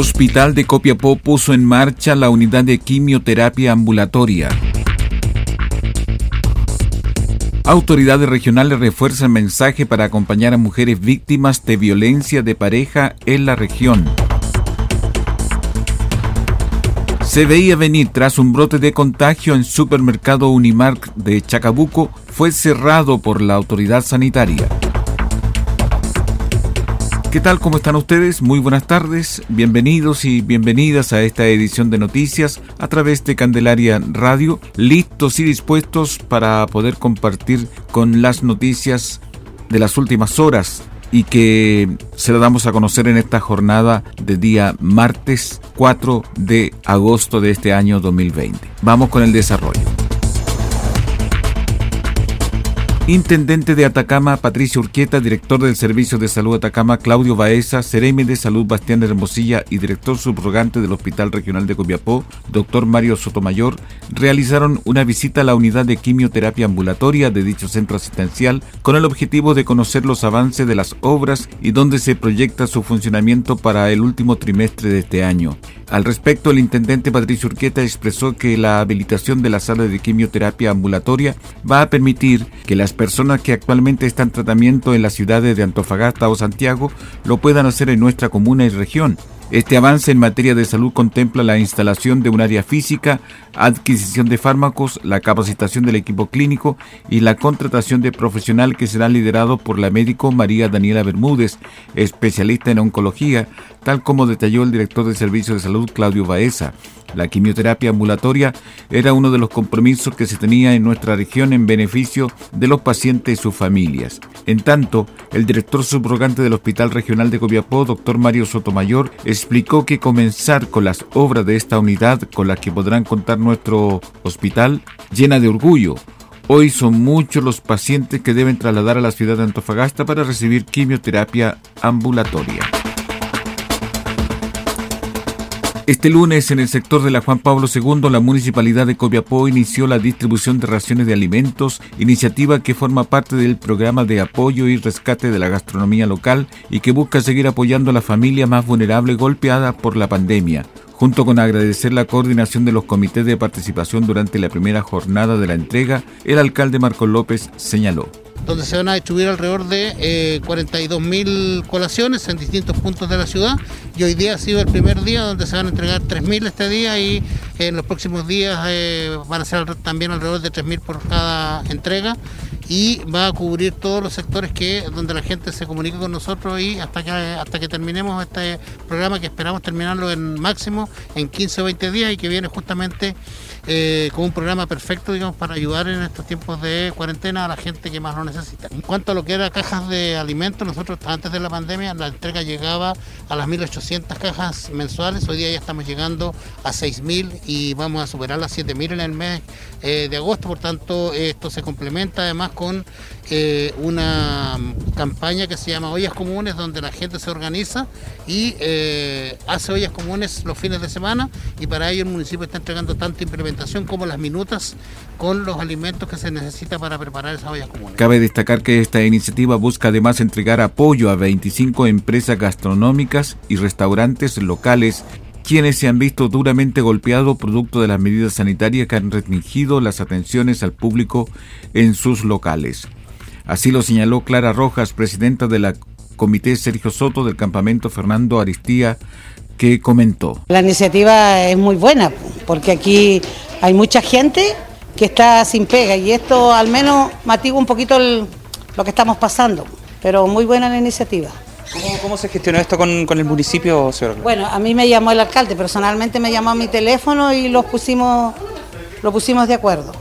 Hospital de Copiapó puso en marcha la unidad de quimioterapia ambulatoria. Autoridades regionales refuerzan mensaje para acompañar a mujeres víctimas de violencia de pareja en la región. Se veía venir tras un brote de contagio en supermercado Unimark de Chacabuco, fue cerrado por la autoridad sanitaria. ¿Qué tal? ¿Cómo están ustedes? Muy buenas tardes. Bienvenidos y bienvenidas a esta edición de noticias a través de Candelaria Radio, listos y dispuestos para poder compartir con las noticias de las últimas horas y que se la damos a conocer en esta jornada de día martes 4 de agosto de este año 2020. Vamos con el desarrollo. Intendente de Atacama, Patricio Urquieta, director del Servicio de Salud Atacama, Claudio Baeza, Cereme de Salud, Bastián Hermosilla y director subrogante del Hospital Regional de Copiapó, doctor Mario Sotomayor, realizaron una visita a la unidad de quimioterapia ambulatoria de dicho centro asistencial con el objetivo de conocer los avances de las obras y dónde se proyecta su funcionamiento para el último trimestre de este año. Al respecto, el intendente Patricio Urquieta expresó que la habilitación de la sala de quimioterapia ambulatoria va a permitir que las personas que actualmente están en tratamiento en las ciudades de Antofagasta o Santiago lo puedan hacer en nuestra comuna y región. Este avance en materia de salud contempla la instalación de un área física, adquisición de fármacos, la capacitación del equipo clínico y la contratación de profesional que será liderado por la médico María Daniela Bermúdez, especialista en oncología, tal como detalló el director del Servicio de Salud Claudio Baeza. La quimioterapia ambulatoria era uno de los compromisos que se tenía en nuestra región en beneficio de los pacientes y sus familias. En tanto, el director subrogante del Hospital Regional de Copiapó, doctor Mario Sotomayor, explicó que comenzar con las obras de esta unidad con las que podrán contar nuestro hospital llena de orgullo. Hoy son muchos los pacientes que deben trasladar a la ciudad de Antofagasta para recibir quimioterapia ambulatoria. Este lunes, en el sector de la Juan Pablo II, la Municipalidad de Copiapó inició la distribución de raciones de alimentos, iniciativa que forma parte del programa de apoyo y rescate de la gastronomía local y que busca seguir apoyando a la familia más vulnerable golpeada por la pandemia. Junto con agradecer la coordinación de los comités de participación durante la primera jornada de la entrega, el alcalde Marco López señaló donde se van a distribuir alrededor de eh, 42 mil colaciones en distintos puntos de la ciudad. Y hoy día ha sido el primer día donde se van a entregar 3.000 este día y en los próximos días eh, van a ser también alrededor de 3.000 por cada entrega y va a cubrir todos los sectores que donde la gente se comunique con nosotros y hasta que hasta que terminemos este programa que esperamos terminarlo en máximo en 15 o 20 días y que viene justamente eh, con un programa perfecto, digamos, para ayudar en estos tiempos de cuarentena a la gente que más lo necesita. En cuanto a lo que era cajas de alimentos, nosotros antes de la pandemia la entrega llegaba a las 1.800 cajas mensuales, hoy día ya estamos llegando a 6.000 y vamos a superar las 7.000 en el mes eh, de agosto, por tanto esto se complementa además con eh, una campaña que se llama Ollas Comunes, donde la gente se organiza y hace ollas comunes los fines de semana y para ello el municipio está entregando tanta implementación como las minutas con los alimentos que se necesita para preparar. Cabe destacar que esta iniciativa busca además entregar apoyo a 25 empresas gastronómicas y restaurantes locales quienes se han visto duramente golpeados producto de las medidas sanitarias que han restringido las atenciones al público en sus locales. Así lo señaló Clara Rojas, presidenta de la Comité Sergio Soto del campamento Fernando Aristía que comentó. La iniciativa es muy buena porque aquí hay mucha gente que está sin pega y esto al menos matigua un poquito lo que estamos pasando, pero muy buena la iniciativa. ¿Cómo, se gestionó esto con, el municipio, señor? Bueno, a mí me llamó el alcalde, personalmente me llamó a mi teléfono y los pusimos, lo pusimos de acuerdo.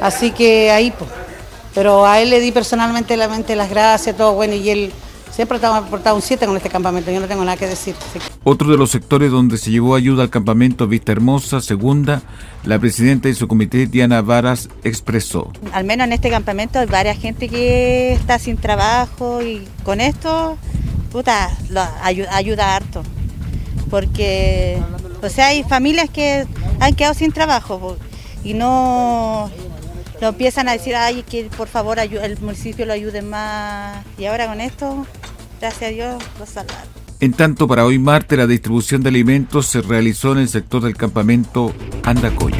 Así que ahí, pues. Pero a él le di personalmente la mente las gracias, todo bueno, y él siempre ha aportado un 7 con este campamento, yo no tengo nada que decir. Otro de los sectores donde se llevó ayuda al campamento Vista Hermosa, segunda, la presidenta y su comité, Diana Varas, expresó. Al menos en este campamento hay varias gente que está sin trabajo y con esto, puta, ayuda, ayuda harto. Porque, o sea, hay familias que han quedado sin trabajo y no lo empiezan a decir, ay, que por favor el municipio lo ayude más. Y ahora con esto, gracias a Dios, lo salvaron. En tanto, para hoy martes, la distribución de alimentos se realizó en el sector del campamento Andacoyo.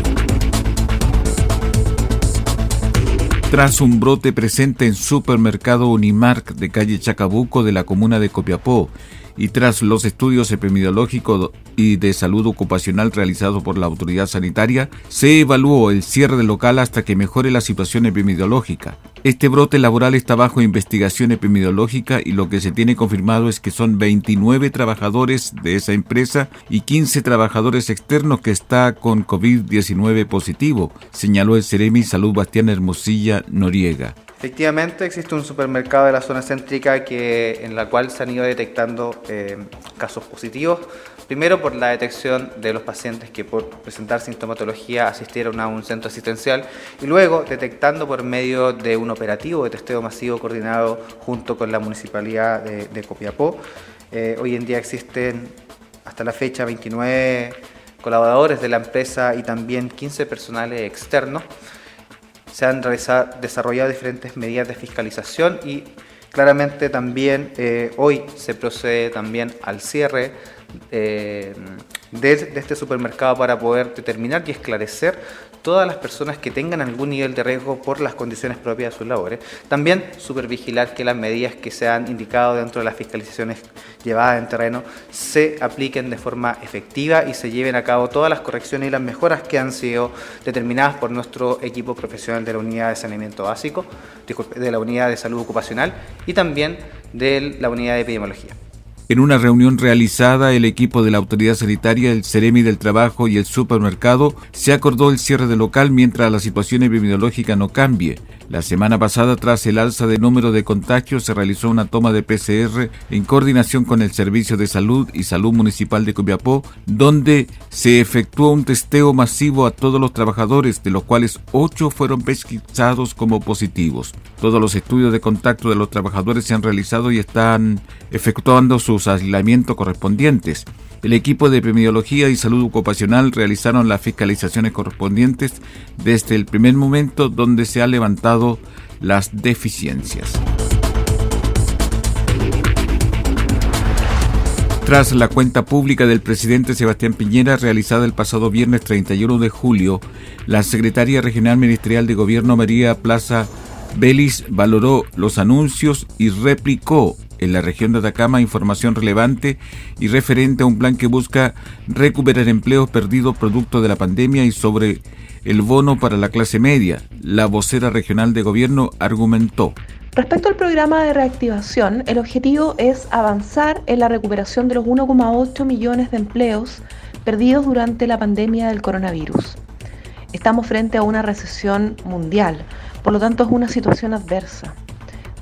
Tras un brote presente en supermercado Unimark de calle Chacabuco de la comuna de Copiapó y tras los estudios epidemiológicos y de salud ocupacional realizados por la autoridad sanitaria, se evaluó el cierre del local hasta que mejore la situación epidemiológica. Este brote laboral está bajo investigación epidemiológica y lo que se tiene confirmado es que son 29 trabajadores de esa empresa y 15 trabajadores externos que está con COVID-19 positivo, señaló el Ceremi Salud Bastián Hermosilla Noriega. Efectivamente, existe un supermercado de la zona céntrica que, en la cual se han ido detectando eh, casos positivos. Primero por la detección de los pacientes que por presentar sintomatología asistieron a un centro asistencial y luego detectando por medio de un operativo de testeo masivo coordinado junto con la municipalidad de, Copiapó. Eh, hoy en día existen hasta la fecha 29 colaboradores de la empresa y también 15 personales externos se han desarrollado diferentes medidas de fiscalización y claramente también eh, hoy se procede también al cierre eh, de, de, este supermercado para poder determinar y esclarecer todas las personas que tengan algún nivel de riesgo por las condiciones propias de sus labores. También supervigilar que las medidas que se han indicado dentro de las fiscalizaciones llevadas en terreno se apliquen de forma efectiva y se lleven a cabo todas las correcciones y las mejoras que han sido determinadas por nuestro equipo profesional de la unidad de saneamiento básico, de la unidad de salud ocupacional y también de la unidad de epidemiología. En una reunión realizada, el equipo de la autoridad sanitaria, el Ceremi del Trabajo y el supermercado se acordó el cierre del local mientras la situación epidemiológica no cambie. La semana pasada, tras el alza de número de contagios, se realizó una toma de PCR en coordinación con el Servicio de Salud y Salud Municipal de Copiapó, donde se efectuó un testeo masivo a todos los trabajadores, de los cuales ocho fueron pesquisados como positivos. Todos los estudios de contacto de los trabajadores se han realizado y están efectuando sus aislamientos correspondientes. El equipo de epidemiología y salud ocupacional realizaron las fiscalizaciones correspondientes desde el primer momento donde se han levantado las deficiencias. Tras la cuenta pública del presidente Sebastián Piñera realizada el pasado viernes 31 de julio, la secretaria regional ministerial de Gobierno María Plaza Belis valoró los anuncios y replicó en la región de Atacama información relevante y referente a un plan que busca recuperar empleos perdidos producto de la pandemia y sobre el bono para la clase media. La vocera regional de gobierno argumentó. Respecto al programa de reactivación, el objetivo es avanzar en la recuperación de los 1,8 millones de empleos perdidos durante la pandemia del coronavirus. Estamos frente a una recesión mundial, por lo tanto es una situación adversa.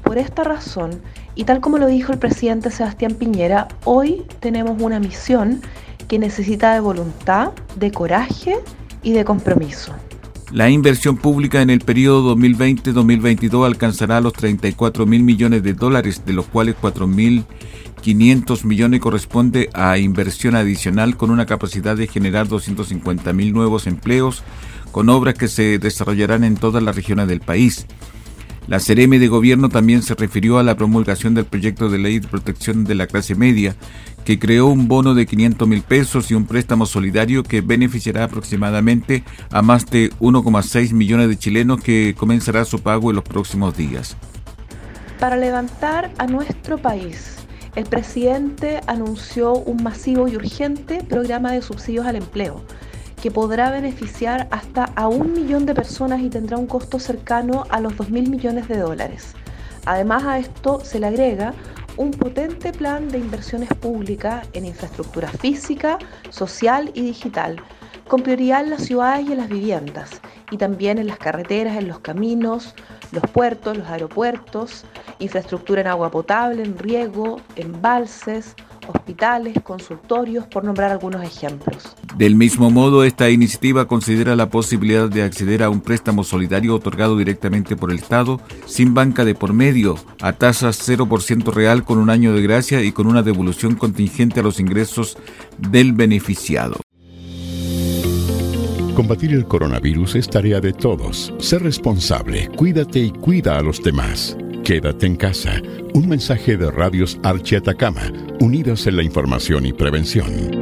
Por esta razón, y tal como lo dijo el presidente Sebastián Piñera, hoy tenemos una misión que necesita de voluntad, de coraje y de compromiso. La inversión pública en el periodo 2020-2022 alcanzará los 34 mil millones de dólares, de los cuales 4 mil 500 millones corresponde a inversión adicional con una capacidad de generar 250 mil nuevos empleos, con obras que se desarrollarán en todas las regiones del país. La CRM de Gobierno también se refirió a la promulgación del proyecto de ley de protección de la clase media, que creó un bono de 500 mil pesos y un préstamo solidario que beneficiará aproximadamente a más de 1,6 millones de chilenos que comenzará su pago en los próximos días. Para levantar a nuestro país el presidente anunció un masivo y urgente programa de subsidios al empleo que podrá beneficiar hasta a un millón de personas y tendrá un costo cercano a los 2 mil millones de dólares. Además a esto se le agrega un potente plan de inversiones públicas en infraestructura física, social y digital, con prioridad en las ciudades y en las viviendas, y también en las carreteras, en los caminos, los puertos, los aeropuertos, infraestructura en agua potable, en riego, embalses, hospitales, consultorios, por nombrar algunos ejemplos. Del mismo modo, esta iniciativa considera la posibilidad de acceder a un préstamo solidario otorgado directamente por el Estado, sin banca de por medio, a tasas 0% real con un año de gracia y con una devolución contingente a los ingresos del beneficiado. Combatir el coronavirus es tarea de todos. Sé responsable, cuídate y cuida a los demás. Quédate en casa. Un mensaje de Radios Archi Atacama, unidos en la información y prevención.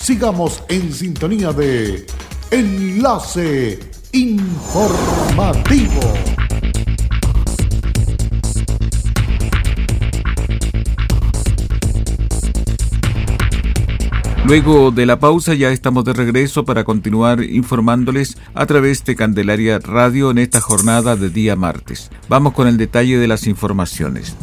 Sigamos en sintonía de Enlace Informativo. Luego de la pausa ya estamos de regreso para continuar informándoles a través de Candelaria Radio en esta jornada de día martes. Vamos con el detalle de las informaciones.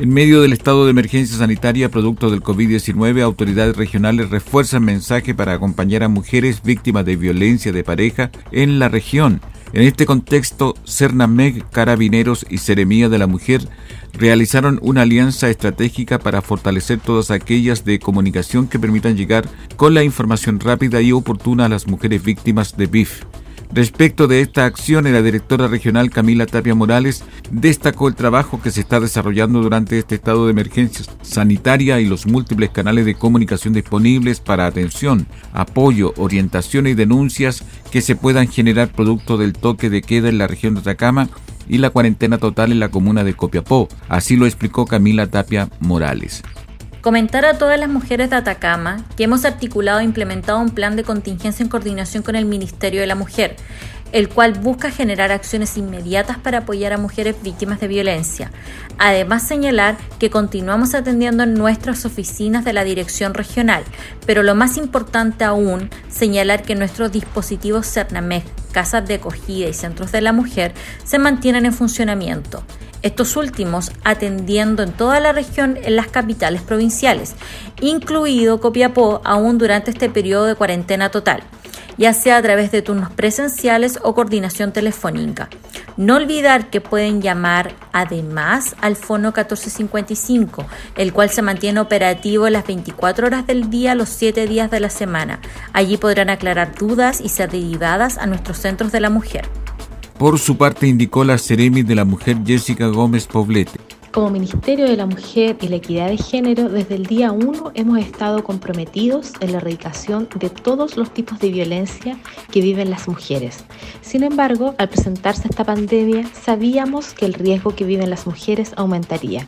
En medio del estado de emergencia sanitaria producto del COVID-19, autoridades regionales refuerzan mensaje para acompañar a mujeres víctimas de violencia de pareja en la región. En este contexto, Cernameg, Carabineros y Seremía de la Mujer realizaron una alianza estratégica para fortalecer todas aquellas de comunicación que permitan llegar con la información rápida y oportuna a las mujeres víctimas de BIF. Respecto de esta acción, la directora regional Camila Tapia Morales destacó el trabajo que se está desarrollando durante este estado de emergencia sanitaria y los múltiples canales de comunicación disponibles para atención, apoyo, orientación y denuncias que se puedan generar producto del toque de queda en la región de Atacama y la cuarentena total en la comuna de Copiapó. Así lo explicó Camila Tapia Morales. Comentar a todas las mujeres de Atacama que hemos articulado e implementado un plan de contingencia en coordinación con el Ministerio de la Mujer, el cual busca generar acciones inmediatas para apoyar a mujeres víctimas de violencia. Además, señalar que continuamos atendiendo en nuestras oficinas de la Dirección Regional, pero lo más importante aún, señalar que nuestros dispositivos CERNAMEG, casas de acogida y centros de la mujer se mantienen en funcionamiento estos últimos atendiendo en toda la región en las capitales provinciales, incluido Copiapó aún durante este periodo de cuarentena total, ya sea a través de turnos presenciales o coordinación telefónica. No olvidar que pueden llamar además al Fono 1455, el cual se mantiene operativo las 24 horas del día, los 7 días de la semana. Allí podrán aclarar dudas y ser derivadas a nuestros centros de la mujer. Por su parte, indicó la Ceremi de la Mujer Jessica Gómez Poblete. Como Ministerio de la Mujer y la Equidad de Género, desde el día 1 hemos estado comprometidos en la erradicación de todos los tipos de violencia que viven las mujeres. Sin embargo, al presentarse esta pandemia, sabíamos que el riesgo que viven las mujeres aumentaría.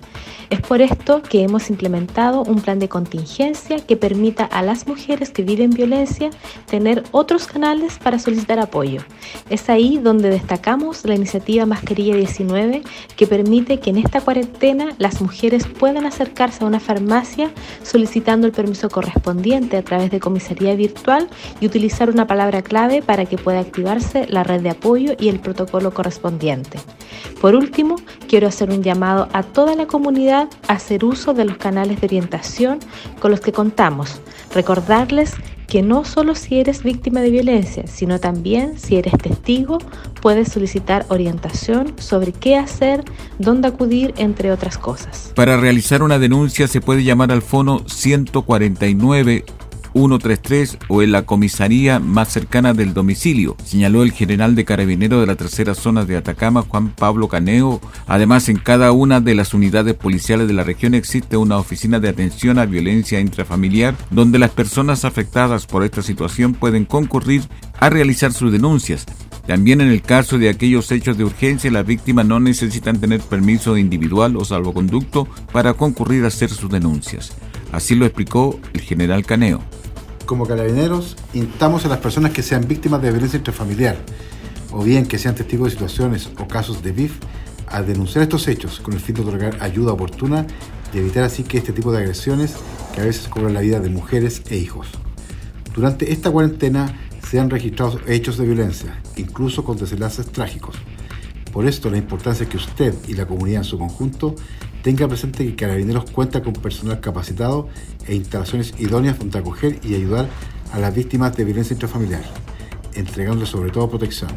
Es por esto que hemos implementado un plan de contingencia que permita a las mujeres que viven violencia tener otros canales para solicitar apoyo. Es ahí donde destacamos la iniciativa Mascarilla 19 que permite que en esta cuarentena las mujeres pueden acercarse a una farmacia solicitando el permiso correspondiente a través de comisaría virtual y utilizar una palabra clave para que pueda activarse la red de apoyo y el protocolo correspondiente. Por último, quiero hacer un llamado a toda la comunidad a hacer uso de los canales de orientación con los que contamos. Recordarles que no solo si eres víctima de violencia, sino también si eres testigo, puedes solicitar orientación sobre qué hacer, dónde acudir, entre otras cosas. Para realizar una denuncia se puede llamar al fono 149 133 o en la comisaría más cercana del domicilio, señaló el general de carabinero de la tercera zona de Atacama, Juan Pablo Caneo. Además, en cada una de las unidades policiales de la región existe una oficina de atención a violencia intrafamiliar donde las personas afectadas por esta situación pueden concurrir a realizar sus denuncias. También en el caso de aquellos hechos de urgencia, las víctimas no necesitan tener permiso individual o salvoconducto para concurrir a hacer sus denuncias. Así lo explicó el general Caneo como carabineros, instamos a las personas que sean víctimas de violencia intrafamiliar o bien que sean testigos de situaciones o casos de BIF a denunciar estos hechos con el fin de otorgar ayuda oportuna y evitar así que este tipo de agresiones que a veces cobran la vida de mujeres e hijos. Durante esta cuarentena se han registrado hechos de violencia, incluso con desenlaces trágicos. Por esto la importancia que usted y la comunidad en su conjunto tenga presente que Carabineros cuenta con personal capacitado e instalaciones idóneas para acoger y ayudar a las víctimas de violencia intrafamiliar, entregándoles sobre todo protección.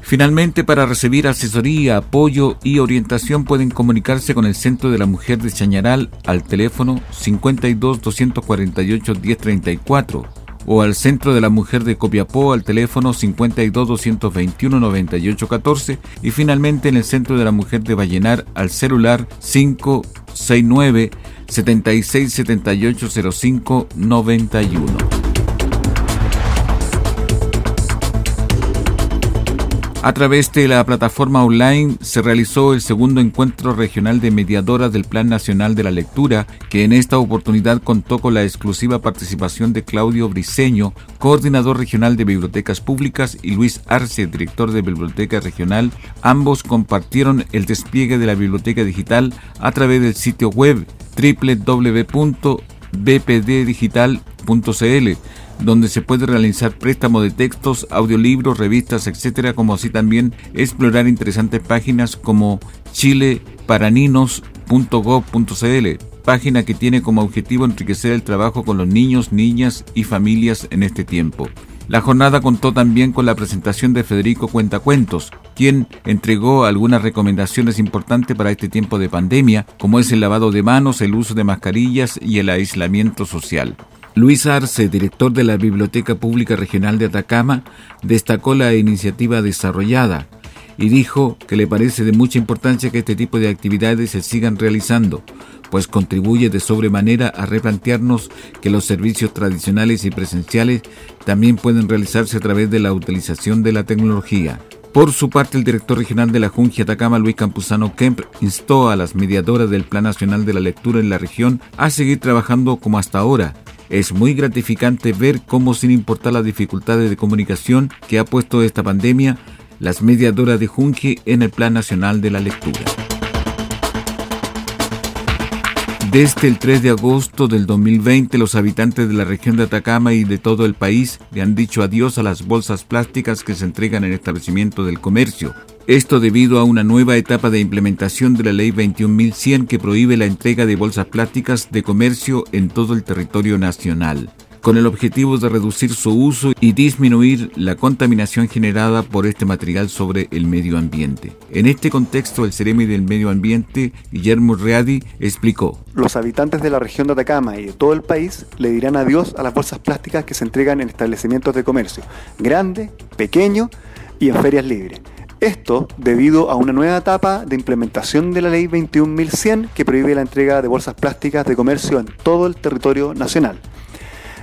Finalmente, para recibir asesoría, apoyo y orientación pueden comunicarse con el Centro de la Mujer de Chañaral al teléfono 52 248 1034 o al Centro de la Mujer de Copiapó al teléfono 52 221 9814 y finalmente en el Centro de la Mujer de Vallenar al celular 569 76 78 05 91. A través de la plataforma online se realizó el segundo encuentro regional de mediadoras del Plan Nacional de la Lectura, que en esta oportunidad contó con la exclusiva participación de Claudio Briceño, coordinador regional de bibliotecas públicas, y Luis Arce, director de Biblioteca Regional. Ambos compartieron el despliegue de la biblioteca digital a través del sitio web www.bpddigital.cl donde se puede realizar préstamo de textos, audiolibros, revistas, etcétera, como así también explorar interesantes páginas como chileparaninos.gov.cl, página que tiene como objetivo enriquecer el trabajo con los niños, niñas y familias en este tiempo. La jornada contó también con la presentación de Federico Cuentacuentos, quien entregó algunas recomendaciones importantes para este tiempo de pandemia, como es el lavado de manos, el uso de mascarillas y el aislamiento social. Luis Arce, director de la Biblioteca Pública Regional de Atacama, destacó la iniciativa desarrollada y dijo que le parece de mucha importancia que este tipo de actividades se sigan realizando, pues contribuye de sobremanera a replantearnos que los servicios tradicionales y presenciales también pueden realizarse a través de la utilización de la tecnología. Por su parte, el director regional de la Junta Atacama, Luis Campuzano Kemp, instó a las mediadoras del Plan Nacional de la Lectura en la región a seguir trabajando como hasta ahora, es muy gratificante ver cómo sin importar las dificultades de comunicación que ha puesto esta pandemia, las mediadoras de Junji en el Plan Nacional de la Lectura. Desde el 3 de agosto del 2020, los habitantes de la región de Atacama y de todo el país le han dicho adiós a las bolsas plásticas que se entregan en establecimientos del comercio, esto debido a una nueva etapa de implementación de la Ley 21.100 que prohíbe la entrega de bolsas plásticas de comercio en todo el territorio nacional, con el objetivo de reducir su uso y disminuir la contaminación generada por este material sobre el medio ambiente. En este contexto, el Ceremi del Medio Ambiente, Guillermo Readi, explicó. Los habitantes de la región de Atacama y de todo el país le dirán adiós a las bolsas plásticas que se entregan en establecimientos de comercio, grande, pequeño y en ferias libres. Esto debido a una nueva etapa de implementación de la ley 21.100 que prohíbe la entrega de bolsas plásticas de comercio en todo el territorio nacional.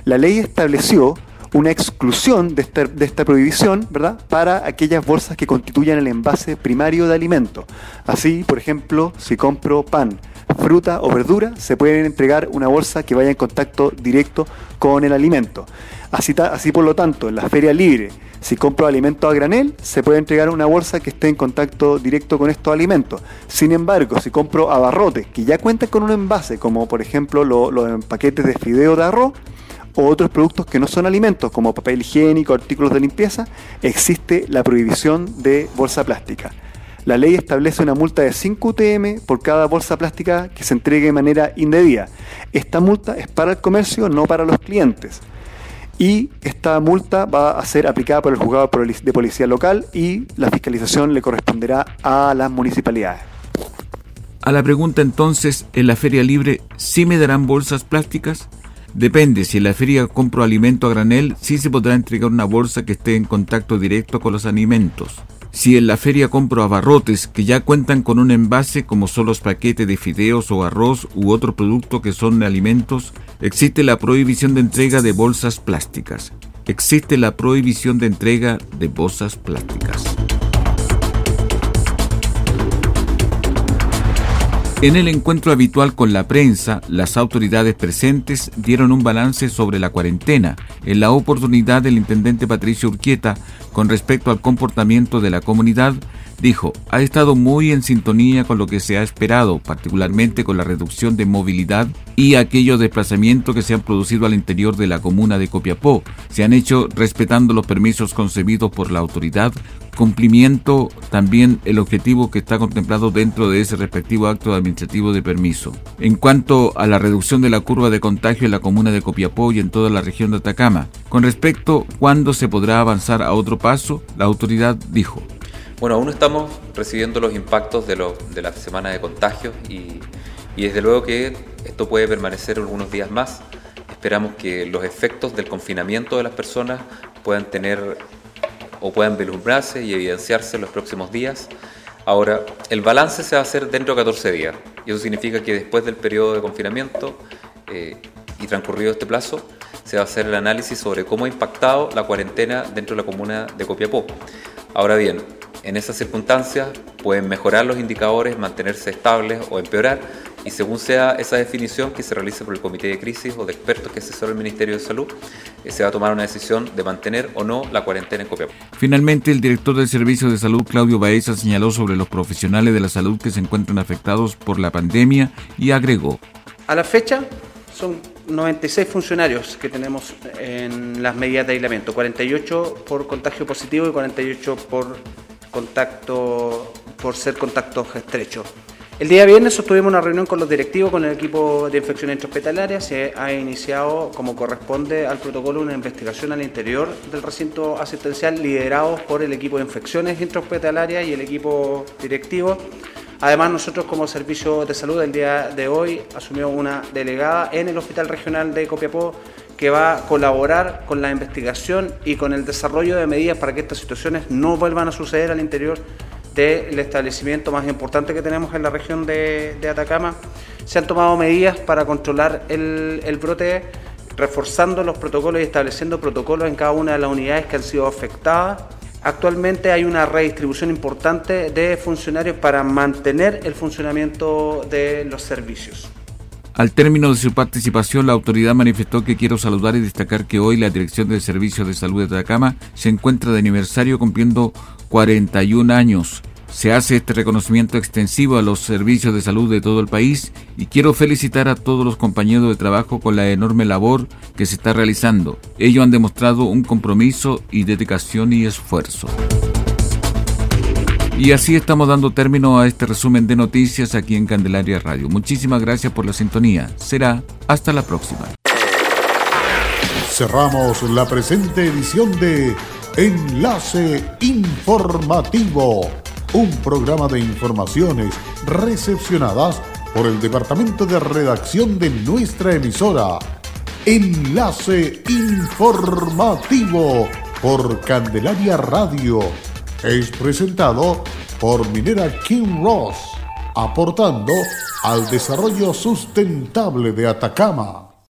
La ley estableció una exclusión de esta, prohibición ¿verdad? para aquellas bolsas que constituyan el envase primario de alimento. Así, por ejemplo, si compro pan, fruta o verdura, se puede entregar una bolsa que vaya en contacto directo con el alimento. Así, así por lo tanto, en la feria libre, Si compro alimentos a granel, se puede entregar una bolsa que esté en contacto directo con estos alimentos. Sin embargo, si compro abarrotes que ya cuentan con un envase, como por ejemplo los paquetes de fideo de arroz, o otros productos que no son alimentos, como papel higiénico, artículos de limpieza, existe la prohibición de bolsa plástica. La ley establece una multa de 5 UTM por cada bolsa plástica que se entregue de manera indebida. Esta multa es para el comercio, no para los clientes. Y esta multa va a ser aplicada por el juzgado de policía local y la fiscalización le corresponderá a las municipalidades. A la pregunta entonces, ¿en la feria libre sí me darán bolsas plásticas? Depende, si en la feria compro alimento a granel, sí se podrá entregar una bolsa que esté en contacto directo con los alimentos. Si en la feria compro abarrotes que ya cuentan con un envase como son los paquetes de fideos o arroz u otro producto que son alimentos, existe la prohibición de entrega de bolsas plásticas. Existe la prohibición de entrega de bolsas plásticas. En el encuentro habitual con la prensa, las autoridades presentes dieron un balance sobre la cuarentena. En la oportunidad del intendente Patricio Urquieta, con respecto al comportamiento de la comunidad, dijo, ha estado muy en sintonía con lo que se ha esperado, particularmente con la reducción de movilidad y aquellos desplazamientos que se han producido al interior de la comuna de Copiapó. Se han hecho respetando los permisos concebidos por la autoridad, cumplimiento también el objetivo que está contemplado dentro de ese respectivo acto administrativo de permiso. En cuanto a la reducción de la curva de contagio en la comuna de Copiapó y en toda la región de Atacama, con respecto cuándo se podrá avanzar a otro paso, la autoridad dijo. Bueno, aún estamos recibiendo los impactos de, de la semana de contagios y, y desde luego que esto puede permanecer algunos días más. Esperamos que los efectos del confinamiento de las personas puedan tener o puedan vislumbrarse y evidenciarse en los próximos días. Ahora, el balance se va a hacer dentro de 14 días y eso significa que después del periodo de confinamiento eh, y transcurrido este plazo, se va a hacer el análisis sobre cómo ha impactado la cuarentena dentro de la comuna de Copiapó. Ahora bien, en esas circunstancias pueden mejorar los indicadores, mantenerse estables o empeorar, y según sea esa definición que se realice por el Comité de Crisis o de expertos que asesora el Ministerio de Salud, eh, se va a tomar una decisión de mantener o no la cuarentena en Copiapó. Finalmente, el director del Servicio de Salud, Claudio Baeza, señaló sobre los profesionales de la salud que se encuentran afectados por la pandemia y agregó. A la fecha son 96 funcionarios que tenemos en las medidas de aislamiento, 48 por contagio positivo y 48 por contacto por ser contactos estrechos. El día viernes sostuvimos una reunión con los directivos, con el equipo de infecciones intrahospitalarias. Se ha iniciado, como corresponde al protocolo, una investigación al interior del recinto asistencial liderado por el equipo de infecciones intrahospitalarias y el equipo directivo. Además, nosotros como Servicio de Salud el día de hoy asumimos una delegada en el Hospital Regional de Copiapó que va a colaborar con la investigación y con el desarrollo de medidas para que estas situaciones no vuelvan a suceder al interior del establecimiento más importante que tenemos en la región de, Atacama. Se han tomado medidas para controlar el, brote, reforzando los protocolos y estableciendo protocolos en cada una de las unidades que han sido afectadas. Actualmente hay una redistribución importante de funcionarios para mantener el funcionamiento de los servicios. Al término de su participación, la autoridad manifestó que quiero saludar y destacar que hoy la Dirección del Servicio de Salud de Atacama se encuentra de aniversario cumpliendo 41 años. Se hace este reconocimiento extensivo a los servicios de salud de todo el país y quiero felicitar a todos los compañeros de trabajo con la enorme labor que se está realizando. Ellos han demostrado un compromiso y dedicación y esfuerzo. Y así estamos dando término a este resumen de noticias aquí en Candelaria Radio. Muchísimas gracias por la sintonía. Será hasta la próxima. Cerramos la presente edición de Enlace Informativo, un programa de informaciones recepcionadas por el Departamento de Redacción de nuestra emisora. Enlace Informativo por Candelaria Radio es presentado por Minera King Ross, aportando al desarrollo sustentable de Atacama.